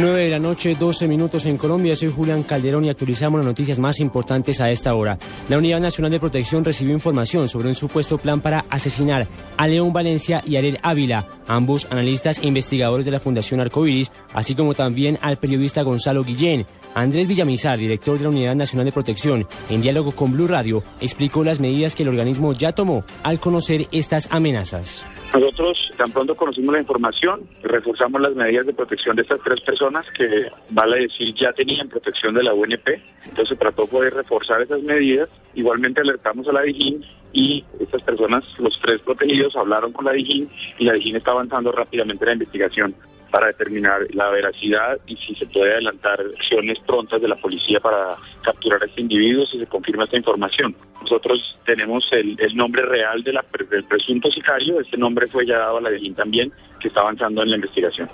9 de la noche, 12 minutos en Colombia. Soy Julián Calderón y actualizamos las noticias más importantes a esta hora. La Unidad Nacional de Protección recibió información sobre un supuesto plan para asesinar a León Valencia y Ariel Ávila, ambos analistas e investigadores de la Fundación Arcoiris, así como también al periodista Gonzalo Guillén. Andrés Villamizar, director de la Unidad Nacional de Protección, en diálogo con Blue Radio, explicó las medidas que el organismo ya tomó al conocer estas amenazas. Nosotros tan pronto conocimos la información, reforzamos las medidas de protección de estas tres personas que, vale decir, ya tenían protección de la UNP. Entonces se trató de reforzar esas medidas. Igualmente alertamos a la DIGIN y estas personas, los tres protegidos, hablaron con la DIGIN y la DIGIN está avanzando rápidamente la investigación para determinar la veracidad y si se puede adelantar acciones prontas de la policía para capturar a este individuo si se confirma esta información. Nosotros tenemos el, nombre real del presunto sicario, este nombre fue ya dado a la DEGIN también, que está avanzando en la investigación.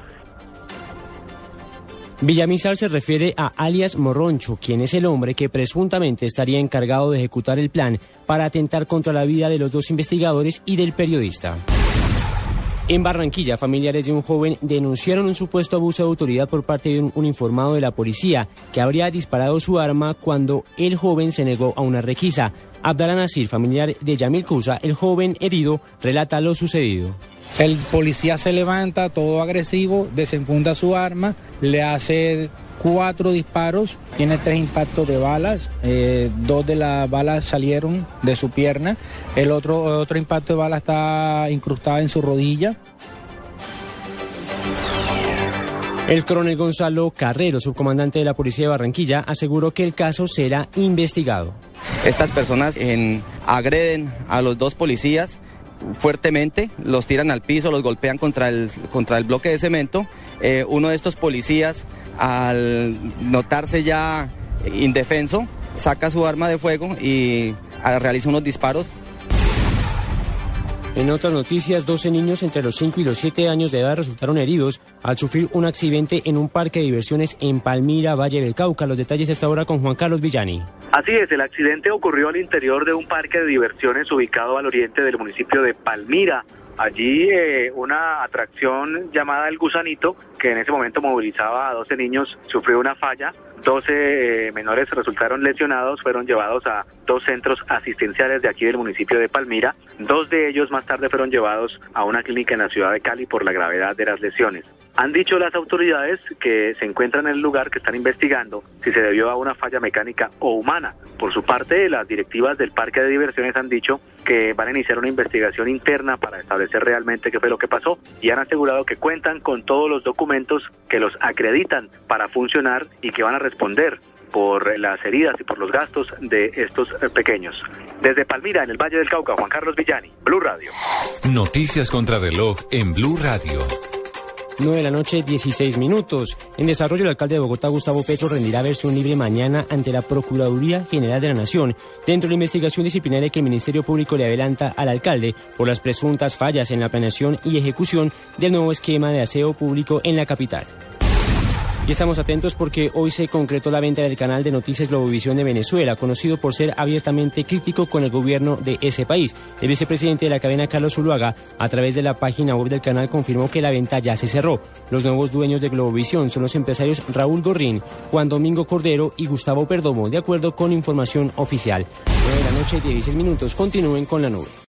Villamizar se refiere a alias Morroncho, quien es el hombre que presuntamente estaría encargado de ejecutar el plan para atentar contra la vida de los dos investigadores y del periodista. En Barranquilla, familiares de un joven denunciaron un supuesto abuso de autoridad por parte de un uniformado de la policía que habría disparado su arma cuando el joven se negó a una requisa. Abdalá Nasir, familiar de Yamil Cusa, el joven herido, relata lo sucedido. El policía se levanta todo agresivo, desenfunda su arma, le hace cuatro disparos, tiene tres impactos de balas, eh, dos de las balas salieron de su pierna, el otro, otro impacto de bala está incrustado en su rodilla. El coronel Gonzalo Carrero, subcomandante de la Policía de Barranquilla, aseguró que el caso será investigado. Estas personas agreden a los dos policías fuertemente, los tiran al piso, los golpean contra el, contra el bloque de cemento. Eh, uno de estos policías, al notarse ya indefenso, saca su arma de fuego y realiza unos disparos en otras noticias, 12 niños entre los 5 y los 7 años de edad resultaron heridos al sufrir un accidente en un parque de diversiones en Palmira, Valle del Cauca. Los detalles esta hora con Juan Carlos Villani. Así es, el accidente ocurrió al interior de un parque de diversiones ubicado al oriente del municipio de Palmira. Allí eh, una atracción llamada El Gusanito, que en ese momento movilizaba a 12 niños, sufrió una falla. 12 eh, menores resultaron lesionados, fueron llevados a dos centros asistenciales de aquí del municipio de Palmira. Dos de ellos más tarde fueron llevados a una clínica en la ciudad de Cali por la gravedad de las lesiones. Han dicho las autoridades que se encuentran en el lugar que están investigando si se debió a una falla mecánica o humana. Por su parte, las directivas del parque de diversiones han dicho que van a iniciar una investigación interna para establecer realmente qué fue lo que pasó y han asegurado que cuentan con todos los documentos que los acreditan para funcionar y que van a responder por las heridas y por los gastos de estos pequeños. Desde Palmira, en el Valle del Cauca, Juan Carlos Villani, Blue Radio. Noticias contra reloj en Blue Radio. 9 de la noche, 16 minutos. En desarrollo, el alcalde de Bogotá, Gustavo Petro, rendirá versión libre mañana ante la Procuraduría General de la Nación dentro de la investigación disciplinaria que el Ministerio Público le adelanta al alcalde por las presuntas fallas en la planeación y ejecución del nuevo esquema de aseo público en la capital. Y estamos atentos porque hoy se concretó la venta del canal de noticias Globovisión de Venezuela, conocido por ser abiertamente crítico con el gobierno de ese país. El vicepresidente de la cadena, Carlos Zuluaga, a través de la página web del canal confirmó que la venta ya se cerró. Los nuevos dueños de Globovisión son los empresarios Raúl Gorrín, Juan Domingo Cordero y Gustavo Perdomo, de acuerdo con información oficial. 9 de la noche, 16 minutos. Continúen con la nube.